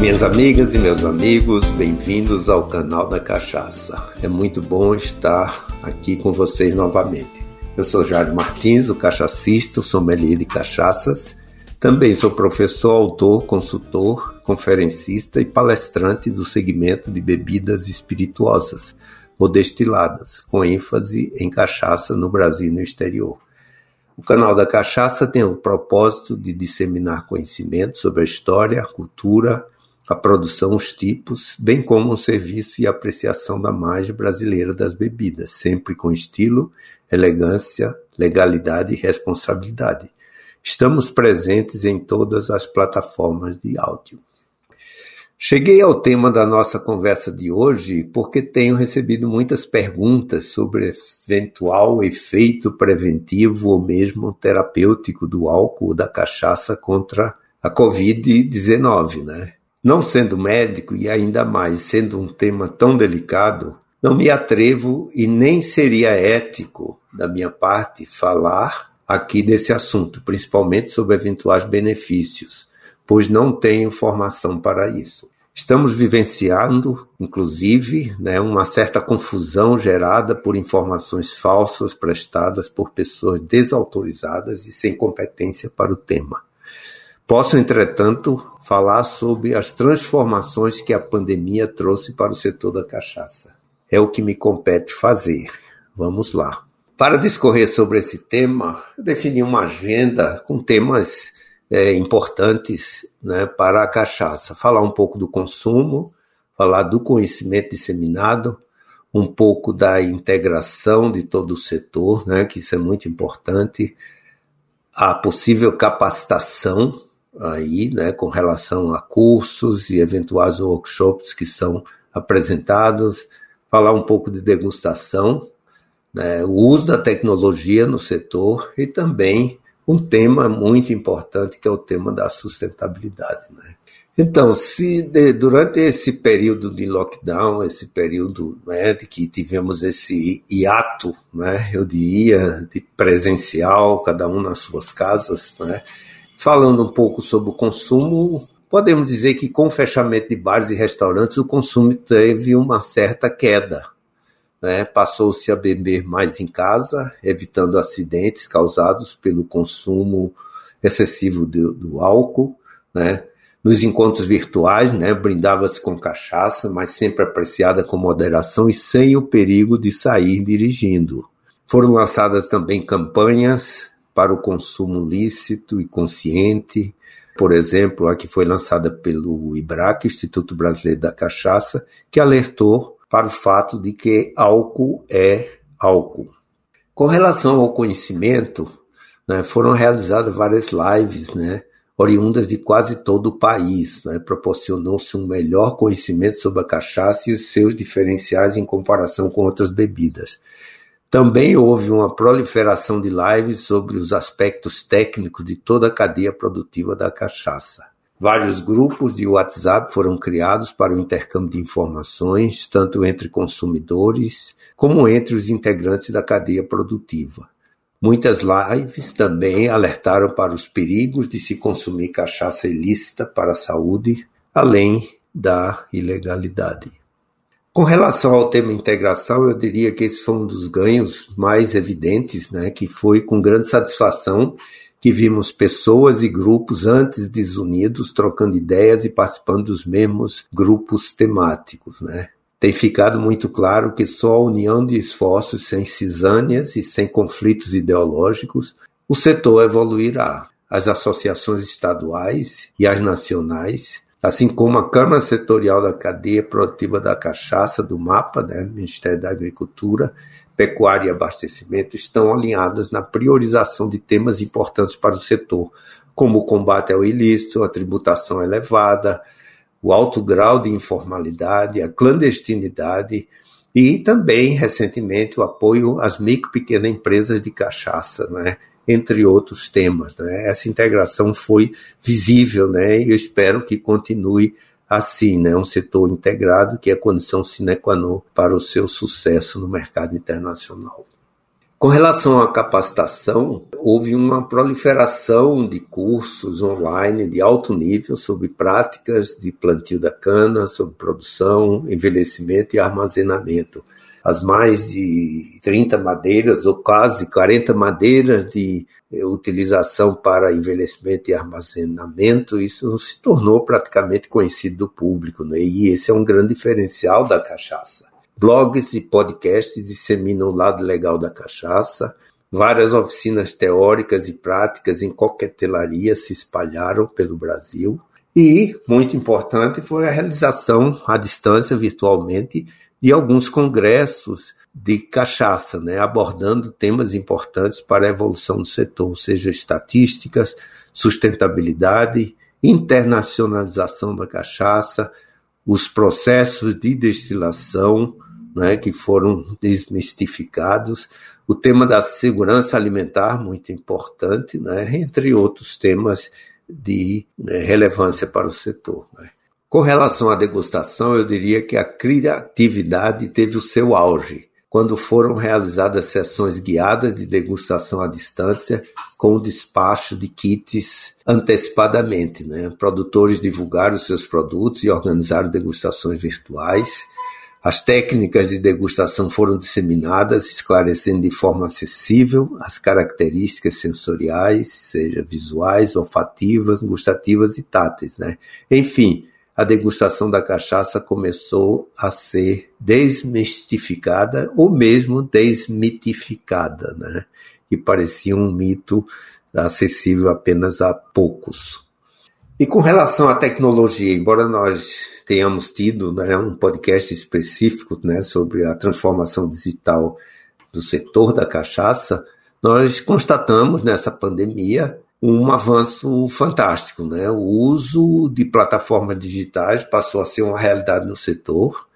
Minhas amigas e meus amigos, bem-vindos ao canal da Cachaça. É muito bom estar aqui com vocês novamente. Eu sou Jair Martins, o cachacista, sommelier de cachaças. Também sou professor, autor, consultor, conferencista e palestrante do segmento de bebidas espirituosas ou destiladas, com ênfase em cachaça no Brasil e no exterior. O canal da Cachaça tem o propósito de disseminar conhecimento sobre a história, a cultura, a produção, os tipos, bem como o serviço e apreciação da margem brasileira das bebidas, sempre com estilo, elegância, legalidade e responsabilidade. Estamos presentes em todas as plataformas de áudio. Cheguei ao tema da nossa conversa de hoje porque tenho recebido muitas perguntas sobre eventual efeito preventivo ou mesmo terapêutico do álcool ou da cachaça contra a Covid-19, né? Não sendo médico e ainda mais sendo um tema tão delicado, não me atrevo e nem seria ético da minha parte falar aqui desse assunto, principalmente sobre eventuais benefícios, pois não tenho formação para isso. Estamos vivenciando, inclusive, né, uma certa confusão gerada por informações falsas prestadas por pessoas desautorizadas e sem competência para o tema. Posso, entretanto, falar sobre as transformações que a pandemia trouxe para o setor da cachaça. É o que me compete fazer. Vamos lá. Para discorrer sobre esse tema, eu defini uma agenda com temas é, importantes né, para a cachaça. Falar um pouco do consumo, falar do conhecimento disseminado, um pouco da integração de todo o setor, né, que isso é muito importante, a possível capacitação aí, né, com relação a cursos e eventuais workshops que são apresentados, falar um pouco de degustação, né, o uso da tecnologia no setor e também um tema muito importante que é o tema da sustentabilidade. Né? Então, se durante esse período de lockdown, esse período né, de que tivemos esse hiato, né, eu diria, de presencial, cada um nas suas casas, né, Falando um pouco sobre o consumo, podemos dizer que com o fechamento de bares e restaurantes, o consumo teve uma certa queda. Né? Passou-se a beber mais em casa, evitando acidentes causados pelo consumo excessivo do, do álcool. Né? Nos encontros virtuais, né, brindava-se com cachaça, mas sempre apreciada com moderação e sem o perigo de sair dirigindo. Foram lançadas também campanhas para o consumo lícito e consciente. Por exemplo, a que foi lançada pelo IBRAC, Instituto Brasileiro da Cachaça, que alertou para o fato de que álcool é álcool. Com relação ao conhecimento, né, foram realizadas várias lives, né, oriundas de quase todo o país. Né, Proporcionou-se um melhor conhecimento sobre a cachaça e os seus diferenciais em comparação com outras bebidas. Também houve uma proliferação de lives sobre os aspectos técnicos de toda a cadeia produtiva da cachaça. Vários grupos de WhatsApp foram criados para o intercâmbio de informações, tanto entre consumidores como entre os integrantes da cadeia produtiva. Muitas lives também alertaram para os perigos de se consumir cachaça ilícita para a saúde, além da ilegalidade. Com relação ao tema integração, eu diria que esse foi um dos ganhos mais evidentes, né, que foi com grande satisfação que vimos pessoas e grupos antes desunidos trocando ideias e participando dos mesmos grupos temáticos, né? Tem ficado muito claro que só a união de esforços sem cisâneas e sem conflitos ideológicos o setor evoluirá. As associações estaduais e as nacionais assim como a Câmara Setorial da Cadeia Produtiva da Cachaça, do MAPA, né, Ministério da Agricultura, Pecuária e Abastecimento, estão alinhadas na priorização de temas importantes para o setor, como o combate ao ilícito, a tributação elevada, o alto grau de informalidade, a clandestinidade e também, recentemente, o apoio às micro e pequenas empresas de cachaça, né? Entre outros temas. Né? Essa integração foi visível né? e eu espero que continue assim, né? um setor integrado que é condição sine qua non para o seu sucesso no mercado internacional. Com relação à capacitação, houve uma proliferação de cursos online de alto nível sobre práticas de plantio da cana, sobre produção, envelhecimento e armazenamento. As mais de 30 madeiras, ou quase 40 madeiras de utilização para envelhecimento e armazenamento, isso se tornou praticamente conhecido do público. Né? E esse é um grande diferencial da cachaça. Blogs e podcasts disseminam o lado legal da cachaça. Várias oficinas teóricas e práticas em coquetelaria se espalharam pelo Brasil. E, muito importante, foi a realização à distância, virtualmente, de alguns congressos de cachaça, né, abordando temas importantes para a evolução do setor, seja estatísticas, sustentabilidade, internacionalização da cachaça, os processos de destilação, né, que foram desmistificados, o tema da segurança alimentar, muito importante, né, entre outros temas de né, relevância para o setor. Né. Com relação à degustação, eu diria que a criatividade teve o seu auge quando foram realizadas sessões guiadas de degustação à distância com o despacho de kits antecipadamente. Né? Produtores divulgaram seus produtos e organizaram degustações virtuais as técnicas de degustação foram disseminadas, esclarecendo de forma acessível as características sensoriais, seja visuais, olfativas, gustativas e táteis. Né? Enfim, a degustação da cachaça começou a ser desmistificada ou mesmo desmitificada, né? que parecia um mito acessível apenas a poucos. E com relação à tecnologia, embora nós tenhamos tido né, um podcast específico né, sobre a transformação digital do setor da cachaça, nós constatamos nessa pandemia um avanço fantástico. Né? O uso de plataformas digitais passou a ser uma realidade no setor.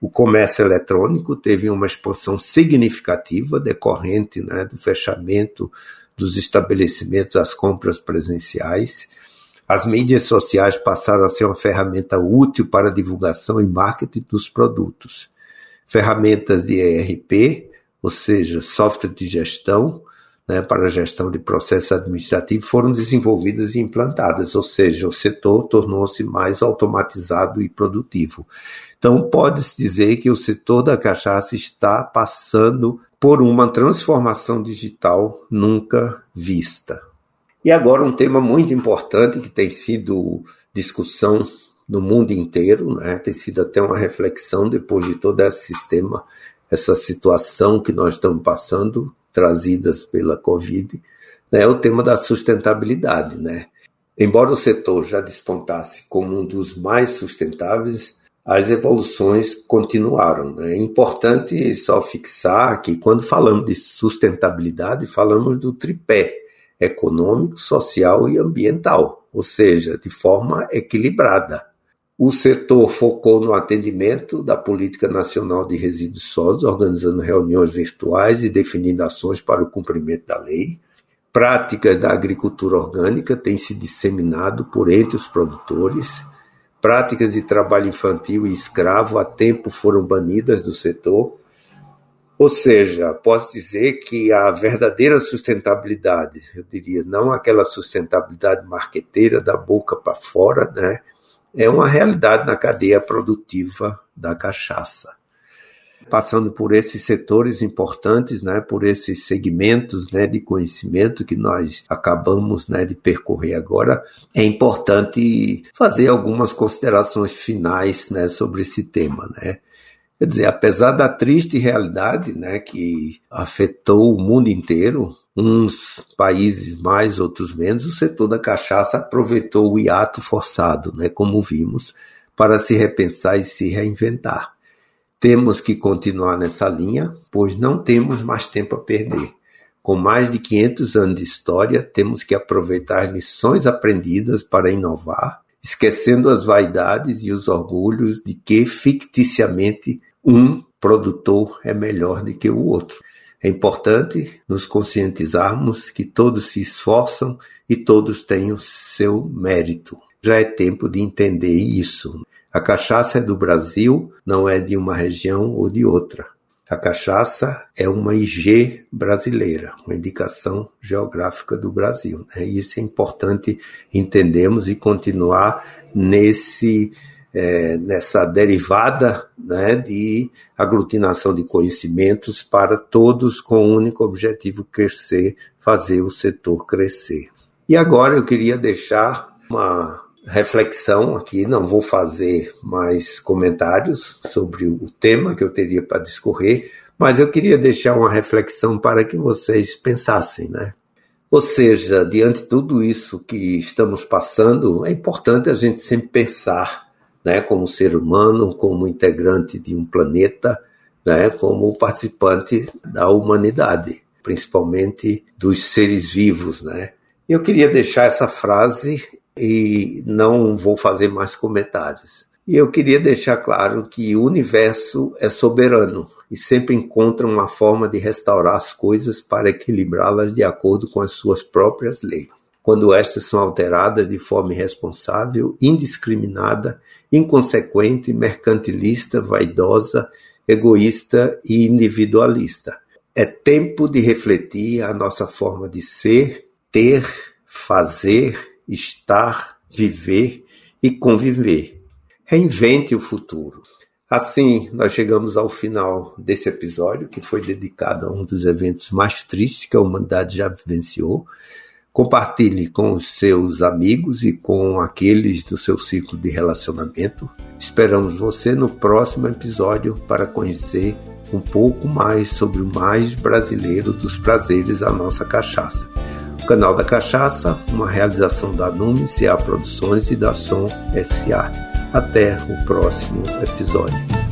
O comércio eletrônico teve uma expansão significativa decorrente né, do fechamento dos estabelecimentos às compras presenciais. As mídias sociais passaram a ser uma ferramenta útil para divulgação e marketing dos produtos. Ferramentas de ERP, ou seja, software de gestão, né, para a gestão de processo administrativo, foram desenvolvidas e implantadas, ou seja, o setor tornou-se mais automatizado e produtivo. Então, pode-se dizer que o setor da cachaça está passando por uma transformação digital nunca vista. E agora um tema muito importante que tem sido discussão no mundo inteiro, né? tem sido até uma reflexão depois de todo esse sistema, essa situação que nós estamos passando, trazidas pela Covid, né? é o tema da sustentabilidade. Né? Embora o setor já despontasse como um dos mais sustentáveis, as evoluções continuaram. Né? É importante só fixar que quando falamos de sustentabilidade, falamos do tripé econômico, social e ambiental, ou seja, de forma equilibrada. O setor focou no atendimento da Política Nacional de Resíduos Sólidos, organizando reuniões virtuais e definindo ações para o cumprimento da lei. Práticas da agricultura orgânica têm se disseminado por entre os produtores. Práticas de trabalho infantil e escravo há tempo foram banidas do setor ou seja, posso dizer que a verdadeira sustentabilidade, eu diria, não aquela sustentabilidade marqueteira da boca para fora, né, é uma realidade na cadeia produtiva da cachaça. Passando por esses setores importantes, né, por esses segmentos né, de conhecimento que nós acabamos né, de percorrer agora, é importante fazer algumas considerações finais né, sobre esse tema. Né. Quer dizer, apesar da triste realidade né, que afetou o mundo inteiro, uns países mais, outros menos, o setor da cachaça aproveitou o hiato forçado, né, como vimos, para se repensar e se reinventar. Temos que continuar nessa linha, pois não temos mais tempo a perder. Com mais de 500 anos de história, temos que aproveitar as lições aprendidas para inovar, esquecendo as vaidades e os orgulhos de que ficticiamente um produtor é melhor do que o outro. É importante nos conscientizarmos que todos se esforçam e todos têm o seu mérito. Já é tempo de entender isso. A cachaça é do Brasil, não é de uma região ou de outra. A cachaça é uma IG brasileira, uma indicação geográfica do Brasil. Né? Isso é importante entendermos e continuar nesse é, nessa derivada né, de aglutinação de conhecimentos para todos com o único objetivo crescer, fazer o setor crescer. E agora eu queria deixar uma reflexão aqui, não vou fazer mais comentários sobre o tema que eu teria para discorrer, mas eu queria deixar uma reflexão para que vocês pensassem, né? Ou seja, diante de tudo isso que estamos passando, é importante a gente sempre pensar, né, como ser humano, como integrante de um planeta, né, como participante da humanidade, principalmente dos seres vivos, né? Eu queria deixar essa frase e não vou fazer mais comentários. E eu queria deixar claro que o universo é soberano e sempre encontra uma forma de restaurar as coisas para equilibrá-las de acordo com as suas próprias leis. Quando estas são alteradas de forma irresponsável, indiscriminada, inconsequente, mercantilista, vaidosa, egoísta e individualista. É tempo de refletir a nossa forma de ser, ter, fazer estar, viver e conviver. Reinvente o futuro. Assim, nós chegamos ao final desse episódio, que foi dedicado a um dos eventos mais tristes que a humanidade já vivenciou. Compartilhe com os seus amigos e com aqueles do seu ciclo de relacionamento. Esperamos você no próximo episódio para conhecer um pouco mais sobre o mais brasileiro dos prazeres, a nossa cachaça. Canal da Cachaça, uma realização da Nume CA Produções e da Som SA. Até o próximo episódio.